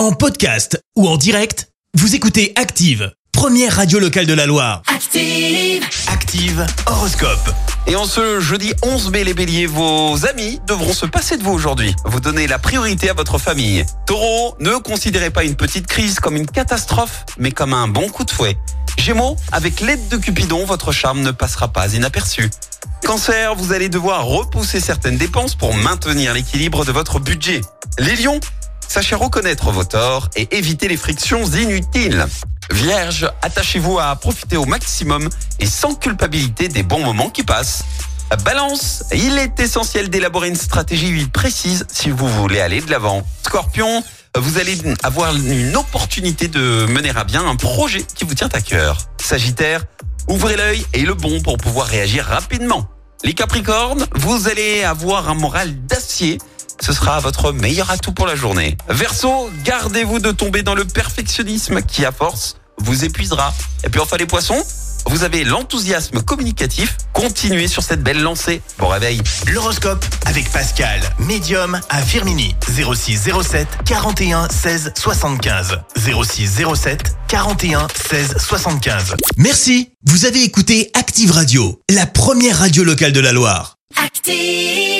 En podcast ou en direct, vous écoutez Active, première radio locale de la Loire. Active. Active Horoscope. Et en ce jeudi 11 mai, les béliers, vos amis devront se passer de vous aujourd'hui. Vous donnez la priorité à votre famille. Taureau, ne considérez pas une petite crise comme une catastrophe, mais comme un bon coup de fouet. Gémeaux, avec l'aide de Cupidon, votre charme ne passera pas inaperçu. Cancer, vous allez devoir repousser certaines dépenses pour maintenir l'équilibre de votre budget. Les lions, sachez reconnaître vos torts et éviter les frictions inutiles. Vierge, attachez-vous à profiter au maximum et sans culpabilité des bons moments qui passent. Balance, il est essentiel d'élaborer une stratégie précise si vous voulez aller de l'avant. Scorpion, vous allez avoir une opportunité de mener à bien un projet qui vous tient à cœur. Sagittaire, ouvrez l'œil et le bon pour pouvoir réagir rapidement. Les Capricornes, vous allez avoir un moral d'acier. Ce sera votre meilleur atout pour la journée. Verseau, gardez-vous de tomber dans le perfectionnisme qui, à force, vous épuisera. Et puis enfin les poissons, vous avez l'enthousiasme communicatif. Continuez sur cette belle lancée. Bon réveil. L'horoscope avec Pascal, médium à Firmini. 06 07 41 16 75. 06 07 41 16 75. Merci. Vous avez écouté Active Radio, la première radio locale de la Loire. Active.